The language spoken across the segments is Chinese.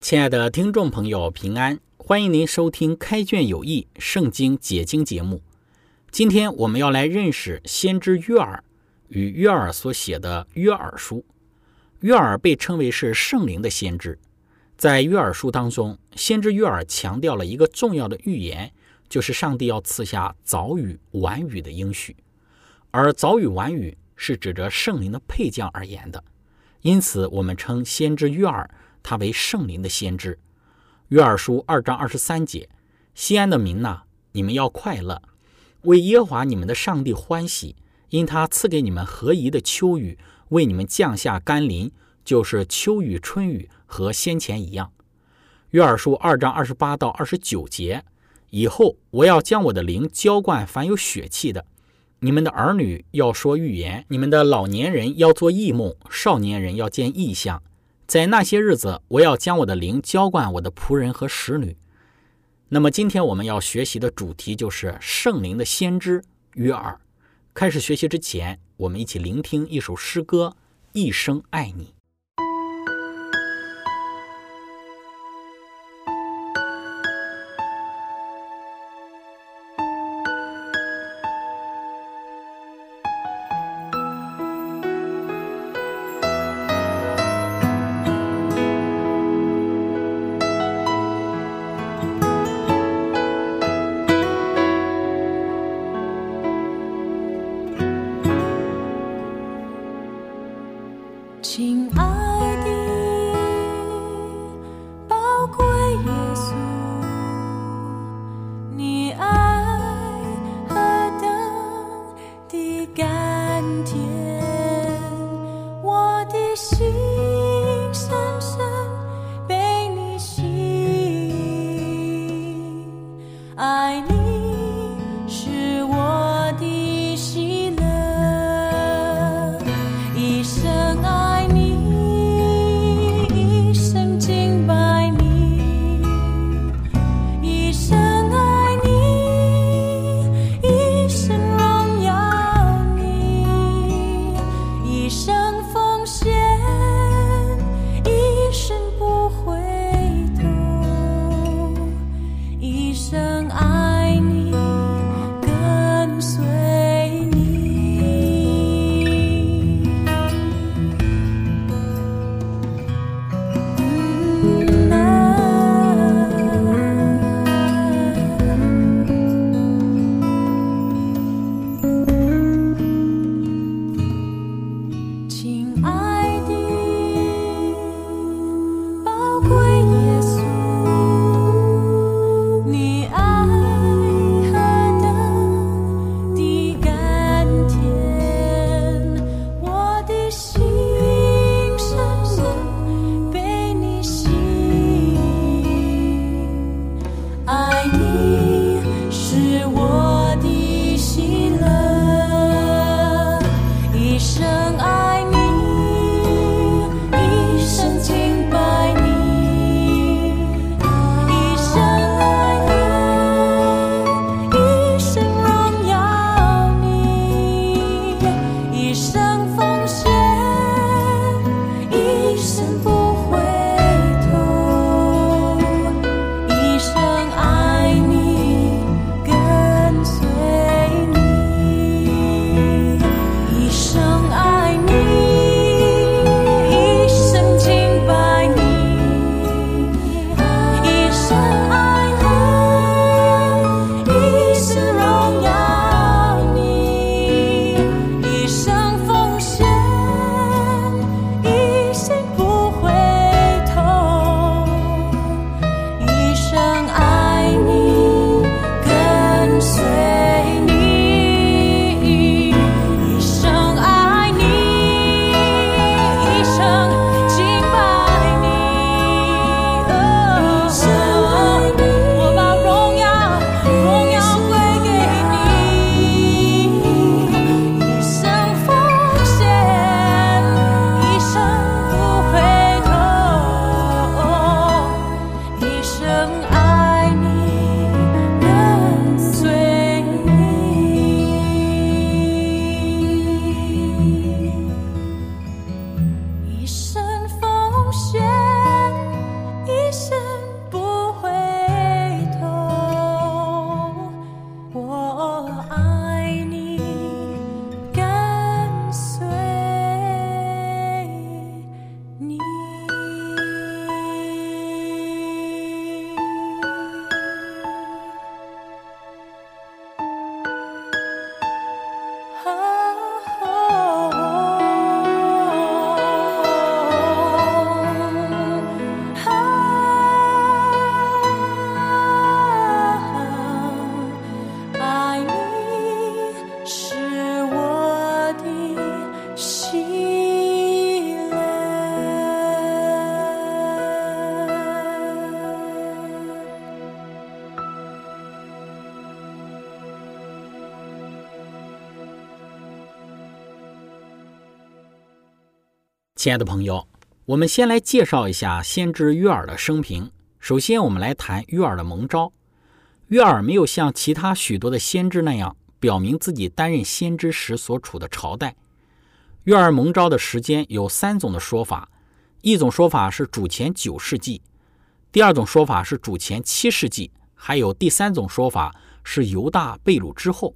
亲爱的听众朋友，平安！欢迎您收听《开卷有益·圣经解经》节目。今天我们要来认识先知约尔与约尔所写的《约尔书》。约尔被称为是圣灵的先知，在约尔书当中，先知约尔强调了一个重要的预言，就是上帝要赐下早雨晚雨的应许，而早雨晚雨是指着圣灵的配将而言的，因此我们称先知约尔。他为圣灵的先知，约珥书二章二十三节：西安的民呐，你们要快乐，为耶和华你们的上帝欢喜，因他赐给你们合宜的秋雨，为你们降下甘霖，就是秋雨春雨和先前一样。约珥书二章二十八到二十九节：以后我要将我的灵浇灌凡有血气的，你们的儿女要说预言，你们的老年人要做异梦，少年人要见异象。在那些日子，我要将我的灵浇灌我的仆人和使女。那么，今天我们要学习的主题就是圣灵的先知约尔。开始学习之前，我们一起聆听一首诗歌《一生爱你》。亲爱。亲爱的朋友，我们先来介绍一下先知约尔的生平。首先，我们来谈约尔的蒙召。约尔没有像其他许多的先知那样表明自己担任先知时所处的朝代。约尔蒙召的时间有三种的说法：一种说法是主前九世纪，第二种说法是主前七世纪，还有第三种说法是犹大被掳之后。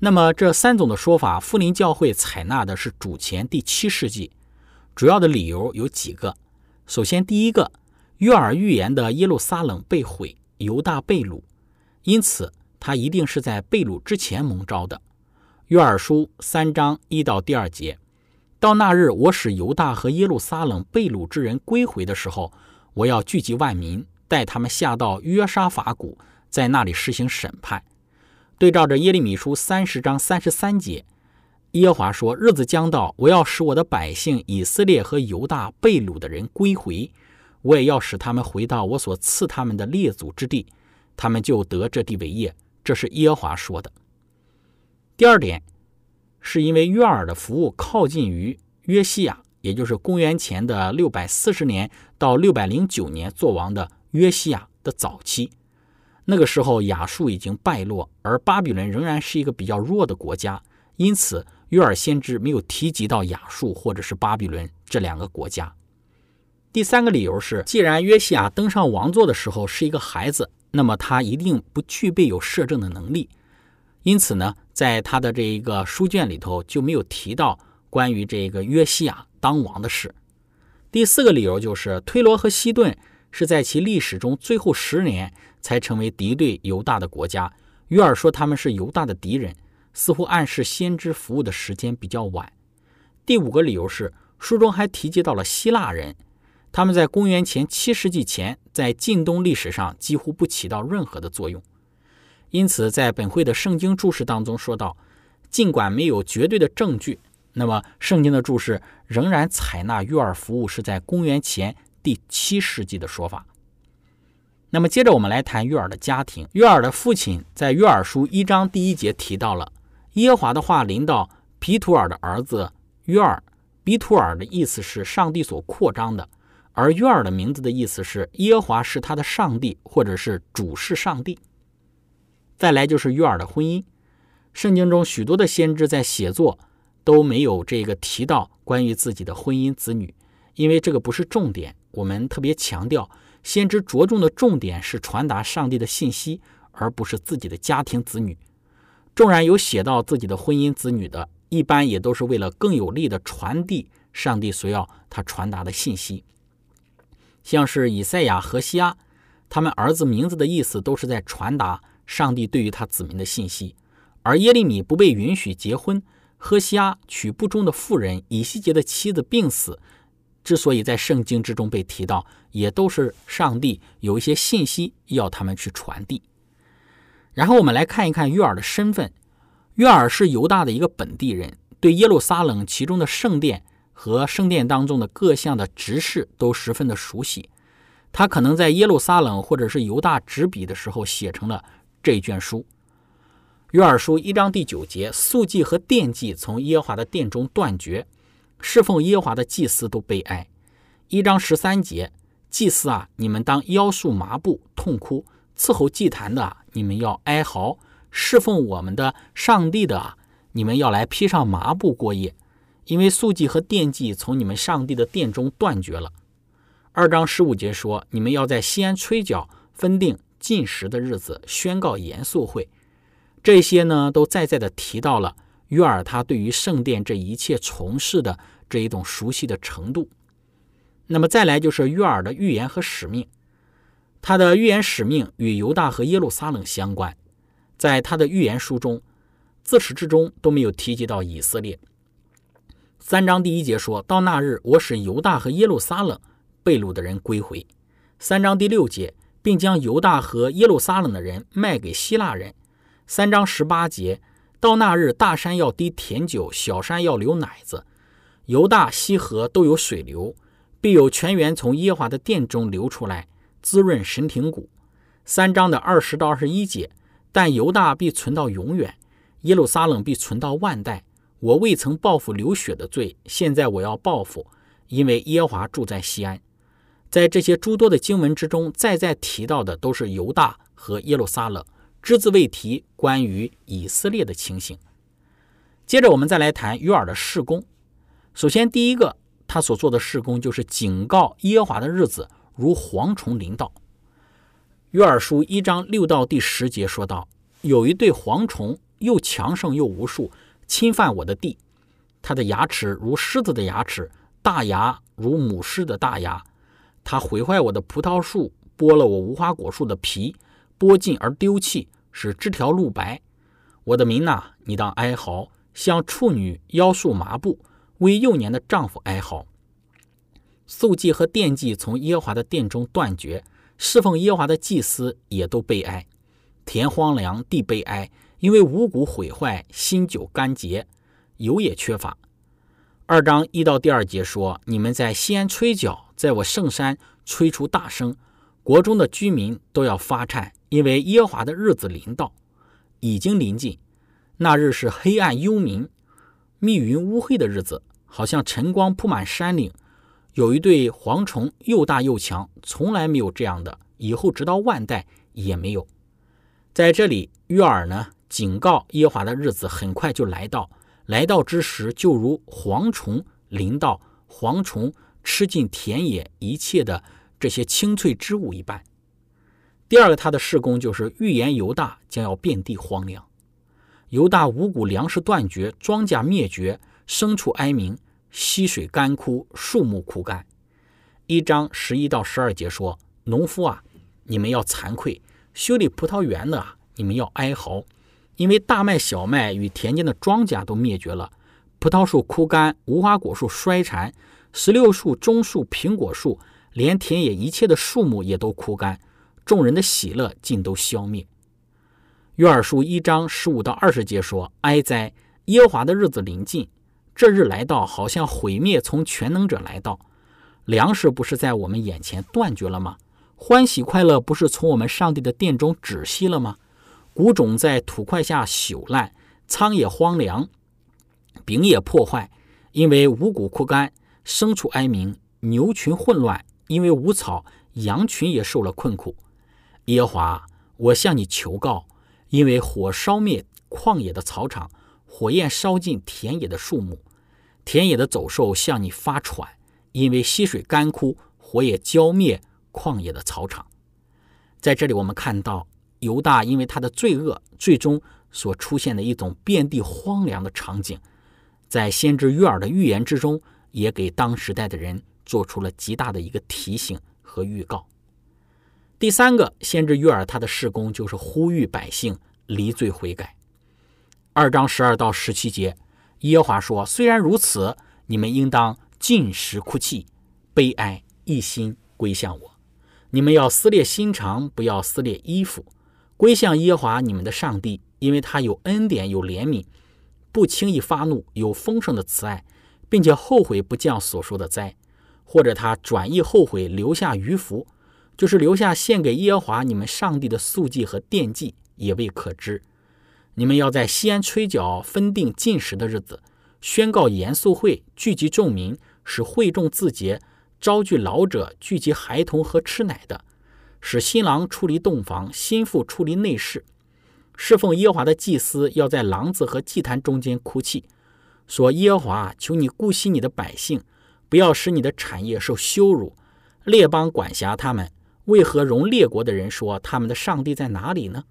那么这三种的说法，富林教会采纳的是主前第七世纪。主要的理由有几个。首先，第一个，约尔预言的耶路撒冷被毁，犹大被掳，因此他一定是在被掳之前蒙召的。约尔书三章一到第二节，到那日，我使犹大和耶路撒冷被掳之人归回的时候，我要聚集万民，带他们下到约沙法谷，在那里实行审判。对照着耶利米书三十章三十三节。耶和华说：“日子将到，我要使我的百姓以色列和犹大被掳的人归回，我也要使他们回到我所赐他们的列祖之地，他们就得这地为业。”这是耶和华说的。第二点，是因为约尔的服务靠近于约西亚，也就是公元前的六百四十年到六百零九年做王的约西亚的早期。那个时候，亚述已经败落，而巴比伦仍然是一个比较弱的国家，因此。约尔先知没有提及到亚述或者是巴比伦这两个国家。第三个理由是，既然约西亚登上王座的时候是一个孩子，那么他一定不具备有摄政的能力，因此呢，在他的这一个书卷里头就没有提到关于这个约西亚当王的事。第四个理由就是，推罗和西顿是在其历史中最后十年才成为敌对犹大的国家。约尔说他们是犹大的敌人。似乎暗示先知服务的时间比较晚。第五个理由是，书中还提及到了希腊人，他们在公元前七世纪前在近东历史上几乎不起到任何的作用。因此，在本会的圣经注释当中说到，尽管没有绝对的证据，那么圣经的注释仍然采纳约尔服务是在公元前第七世纪的说法。那么接着我们来谈约尔的家庭。约尔的父亲在约尔书一章第一节提到了。耶华的话临到皮图尔的儿子约尔，比图尔的意思是上帝所扩张的，而约尔的名字的意思是耶华是他的上帝，或者是主是上帝。再来就是约尔的婚姻，圣经中许多的先知在写作都没有这个提到关于自己的婚姻子女，因为这个不是重点。我们特别强调，先知着重的重点是传达上帝的信息，而不是自己的家庭子女。纵然有写到自己的婚姻子女的，一般也都是为了更有力的传递上帝所要他传达的信息。像是以赛亚、和西阿，他们儿子名字的意思都是在传达上帝对于他子民的信息。而耶利米不被允许结婚，何西阿娶不忠的妇人以西结的妻子病死，之所以在圣经之中被提到，也都是上帝有一些信息要他们去传递。然后我们来看一看约尔的身份。约尔是犹大的一个本地人，对耶路撒冷其中的圣殿和圣殿当中的各项的执事都十分的熟悉。他可能在耶路撒冷或者是犹大执笔的时候写成了这一卷书。约尔书一章第九节：素祭和奠祭从耶和华的殿中断绝，侍奉耶和华的祭司都悲哀。一章十三节：祭司啊，你们当腰束麻布，痛哭。伺候祭坛的，你们要哀嚎；侍奉我们的上帝的啊，你们要来披上麻布过夜。因为素祭和奠祭从你们上帝的殿中断绝了。二章十五节说，你们要在西安吹角，分定禁食的日子，宣告严肃会。这些呢，都在在的提到了约尔他对于圣殿这一切从事的这一种熟悉的程度。那么再来就是约尔的预言和使命，他的预言使命与犹大和耶路撒冷相关。在他的预言书中，自始至终都没有提及到以色列。三章第一节说到那日，我使犹大和耶路撒冷被掳的人归回。三章第六节，并将犹大和耶路撒冷的人卖给希腊人。三章十八节，到那日，大山要滴甜酒，小山要流奶子。犹大、西河都有水流，必有泉源从耶华的殿中流出来，滋润神庭谷。三章的二十到二十一节，但犹大必存到永远，耶路撒冷必存到万代。我未曾报复流血的罪，现在我要报复，因为耶华住在西安。在这些诸多的经文之中，再再提到的都是犹大和耶路撒冷，只字未提关于以色列的情形。接着，我们再来谈约尔的事工。首先，第一个他所做的事工就是警告耶华的日子如蝗虫临到。约尔书一章六到第十节说道：“有一对蝗虫，又强盛又无数。”侵犯我的地，它的牙齿如狮子的牙齿，大牙如母狮的大牙。它毁坏我的葡萄树，剥了我无花果树的皮，剥尽而丢弃，使枝条露白。我的民呐，你当哀嚎，像处女腰束麻布，为幼年的丈夫哀嚎。素祭和奠祭从耶和华的殿中断绝，侍奉耶和华的祭司也都悲哀，田荒凉，地悲哀。因为五谷毁坏，新酒干结，油也缺乏。二章一到第二节说：“你们在西安吹角，在我圣山吹出大声，国中的居民都要发颤，因为耶和华的日子临到，已经临近。那日是黑暗幽冥、密云乌黑的日子，好像晨光铺满山岭。有一对蝗虫，又大又强，从来没有这样的，以后直到万代也没有。在这里，约尔呢？”警告耶华的日子很快就来到，来到之时，就如蝗虫临到，蝗虫吃尽田野一切的这些青翠之物一般。第二个，他的事工就是预言犹大将要遍地荒凉，犹大五谷粮食断绝，庄稼灭绝，牲畜哀鸣，溪水干枯，树木枯干。一章十一到十二节说：“农夫啊，你们要惭愧；修理葡萄园的啊，你们要哀嚎。”因为大麦、小麦与田间的庄稼都灭绝了，葡萄树枯干，无花果树衰残，石榴树、棕树、苹果树，连田野一切的树木也都枯干，众人的喜乐尽都消灭。约珥书一章十五到二十节说：“哀哉！耶华的日子临近，这日来到，好像毁灭从全能者来到。粮食不是在我们眼前断绝了吗？欢喜快乐不是从我们上帝的殿中止息了吗？”谷种在土块下朽烂，仓也荒凉，饼也破坏，因为五谷枯干，牲畜哀鸣，牛群混乱，因为无草，羊群也受了困苦。耶华，我向你求告，因为火烧灭旷野的草场，火焰烧尽田野的树木，田野的走兽向你发喘，因为溪水干枯，火也浇灭旷野的草场。在这里，我们看到。犹大因为他的罪恶，最终所出现的一种遍地荒凉的场景，在先知约尔的预言之中，也给当时代的人做出了极大的一个提醒和预告。第三个，先知约尔他的事工就是呼吁百姓离罪悔改。二章十二到十七节，耶和华说：“虽然如此，你们应当尽食哭泣，悲哀，一心归向我。你们要撕裂心肠，不要撕裂衣服。”归向耶和华你们的上帝，因为他有恩典，有怜悯，不轻易发怒，有丰盛的慈爱，并且后悔不降所说的灾，或者他转意后悔，留下余福，就是留下献给耶和华你们上帝的素祭和奠祭，也未可知。你们要在西安吹角，分定禁食的日子，宣告严肃会，聚集众民，使会众自洁，招聚老者，聚集孩童和吃奶的。使新郎出离洞房，新妇出离内室。侍奉耶华的祭司要在廊子和祭坛中间哭泣。说：“耶和华，求你顾惜你的百姓，不要使你的产业受羞辱。列邦管辖他们，为何容列国的人说他们的上帝在哪里呢？”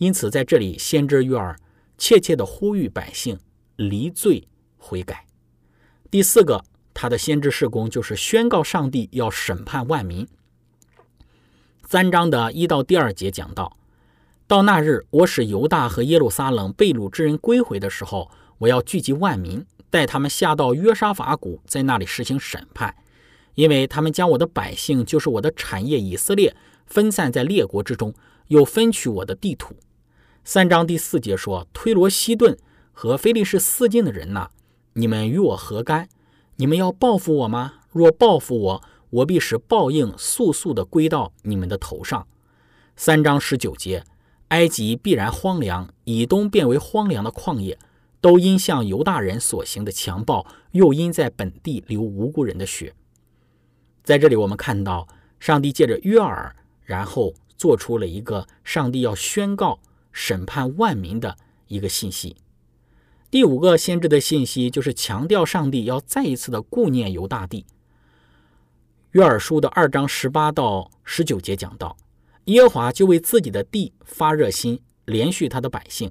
因此，在这里，先知约尔切切地呼吁百姓离罪悔改。第四个，他的先知事工就是宣告上帝要审判万民。三章的一到第二节讲到：到那日，我使犹大和耶路撒冷被掳之人归回的时候，我要聚集万民，带他们下到约沙法谷，在那里实行审判，因为他们将我的百姓，就是我的产业以色列，分散在列国之中，又分取我的地土。三章第四节说：“推罗、西顿和菲利士四境的人呐，你们与我何干？你们要报复我吗？若报复我，我必使报应速速的归到你们的头上。”三章十九节：“埃及必然荒凉，以东变为荒凉的旷野，都因向犹大人所行的强暴，又因在本地流无辜人的血。”在这里，我们看到上帝借着约尔，然后做出了一个上帝要宣告。审判万民的一个信息。第五个先知的信息就是强调上帝要再一次的顾念犹大地。约珥书的二章十八到十九节讲到，耶和华就为自己的地发热心，连续他的百姓。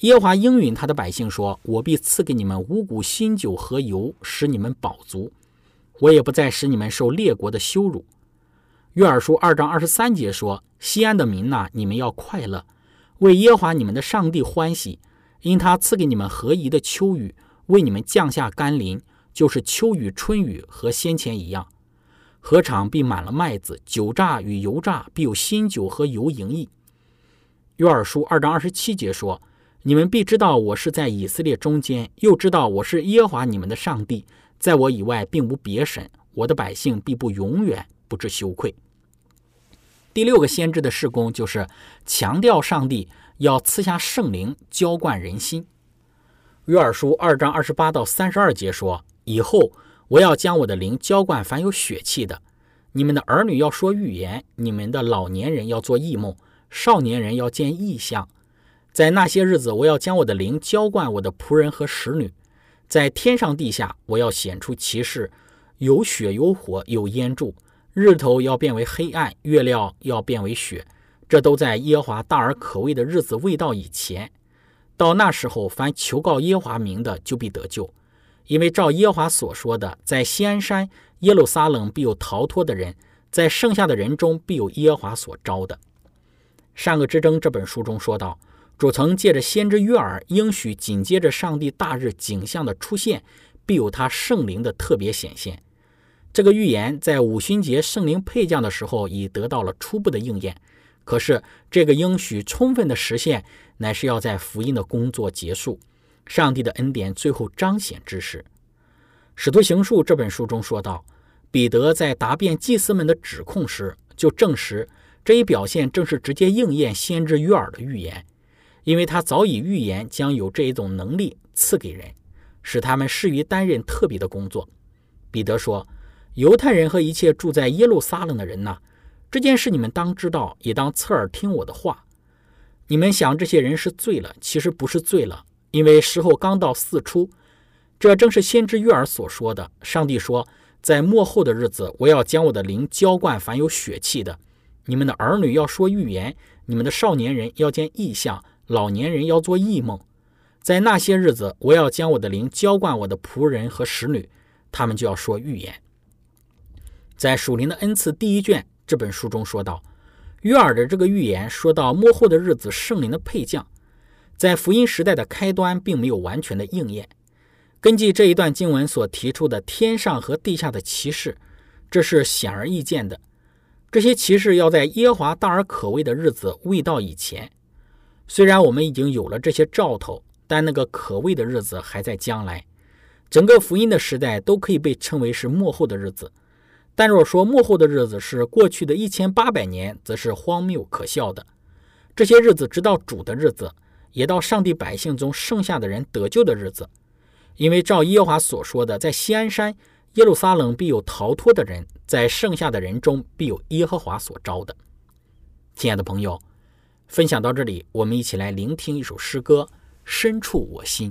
耶华应允他的百姓说：“我必赐给你们五谷新酒和油，使你们饱足。我也不再使你们受列国的羞辱。”约珥书二章二十三节说：“西安的民呐，你们要快乐。”为耶和华你们的上帝欢喜，因他赐给你们合宜的秋雨，为你们降下甘霖，就是秋雨、春雨和先前一样。禾场必满了麦子，酒榨与油榨必有新酒和油盈溢。约珥书二章二十七节说：“你们必知道我是在以色列中间，又知道我是耶和华你们的上帝，在我以外并无别神。我的百姓必不永远不知羞愧。”第六个先知的事工就是强调上帝要赐下圣灵，浇灌人心。约珥书二章二十八到三十二节说：“以后我要将我的灵浇灌凡有血气的，你们的儿女要说预言，你们的老年人要做异梦，少年人要见异象。在那些日子，我要将我的灵浇灌我的仆人和使女，在天上地下，我要显出奇事，有血有火有烟柱。”日头要变为黑暗，月亮要变为雪，这都在耶华大而可畏的日子未到以前。到那时候，凡求告耶华名的，就必得救，因为照耶华所说的，在西安山耶路撒冷必有逃脱的人，在剩下的人中必有耶华所招的。善恶之争这本书中说道，主曾借着先知约尔应许，紧接着上帝大日景象的出现，必有他圣灵的特别显现。这个预言在五旬节圣灵配降的时候已得到了初步的应验，可是这个应许充分的实现，乃是要在福音的工作结束，上帝的恩典最后彰显之时。《使徒行述》这本书中说道，彼得在答辩祭司们的指控时，就证实这一表现正是直接应验先知约尔的预言，因为他早已预言将有这一种能力赐给人，使他们适于担任特别的工作。彼得说。犹太人和一切住在耶路撒冷的人呐，这件事你们当知道，也当侧耳听我的话。你们想这些人是醉了，其实不是醉了，因为时候刚到四初。这正是先知约尔所说的。上帝说，在末后的日子，我要将我的灵浇灌凡有血气的。你们的儿女要说预言，你们的少年人要见异象，老年人要做异梦。在那些日子，我要将我的灵浇灌我的仆人和使女，他们就要说预言。在《属灵的恩赐》第一卷这本书中说到，约尔的这个预言说到末后的日子圣灵的配将，在福音时代的开端并没有完全的应验。根据这一段经文所提出的天上和地下的骑士，这是显而易见的。这些骑士要在耶和华大而可畏的日子未到以前。虽然我们已经有了这些兆头，但那个可畏的日子还在将来。整个福音的时代都可以被称为是末后的日子。但若说幕后的日子是过去的一千八百年，则是荒谬可笑的。这些日子直到主的日子，也到上帝百姓中剩下的人得救的日子。因为照耶和华所说的，在西安山耶路撒冷必有逃脱的人，在剩下的人中必有耶和华所招的。亲爱的朋友，分享到这里，我们一起来聆听一首诗歌《深处我心》。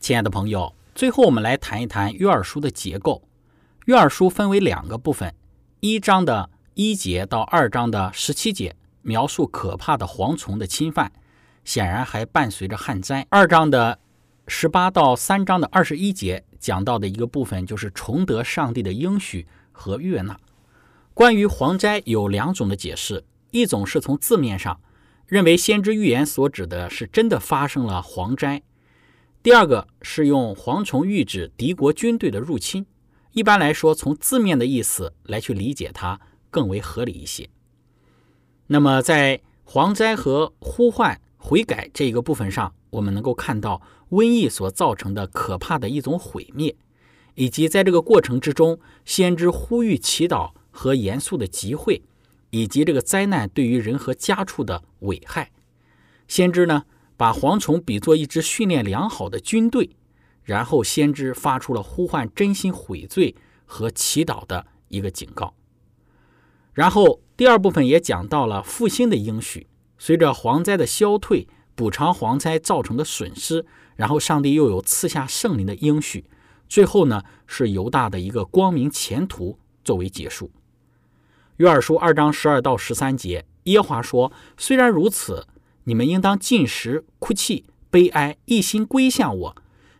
亲爱的朋友，最后我们来谈一谈约珥书的结构。约珥书分为两个部分，一章的一节到二章的十七节描述可怕的蝗虫的侵犯，显然还伴随着旱灾。二章的十八到三章的二十一节讲到的一个部分就是重得上帝的应许和悦纳。关于蝗灾有两种的解释，一种是从字面上认为先知预言所指的是真的发生了蝗灾。第二个是用蝗虫喻指敌国军队的入侵。一般来说，从字面的意思来去理解它更为合理一些。那么，在蝗灾和呼唤悔改这一个部分上，我们能够看到瘟疫所造成的可怕的一种毁灭，以及在这个过程之中，先知呼吁祈祷和严肃的集会，以及这个灾难对于人和家畜的危害。先知呢，把蝗虫比作一支训练良好的军队，然后先知发出了呼唤真心悔罪和祈祷的一个警告。然后第二部分也讲到了复兴的应许，随着蝗灾的消退，补偿蝗灾造成的损失，然后上帝又有赐下圣灵的应许。最后呢，是犹大的一个光明前途作为结束。约珥书二章十二到十三节，耶华说：“虽然如此，你们应当进食、哭泣、悲哀，一心归向我。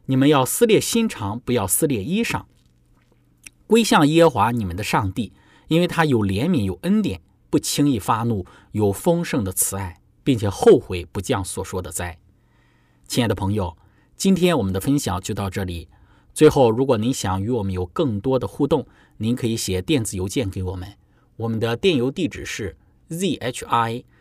你们要撕裂心肠，不要撕裂衣裳，归向耶和华你们的上帝，因为他有怜悯，有恩典，不轻易发怒，有丰盛的慈爱，并且后悔不降所说的灾。”亲爱的朋友，今天我们的分享就到这里。最后，如果您想与我们有更多的互动，您可以写电子邮件给我们。我们的电邮地址是 z h i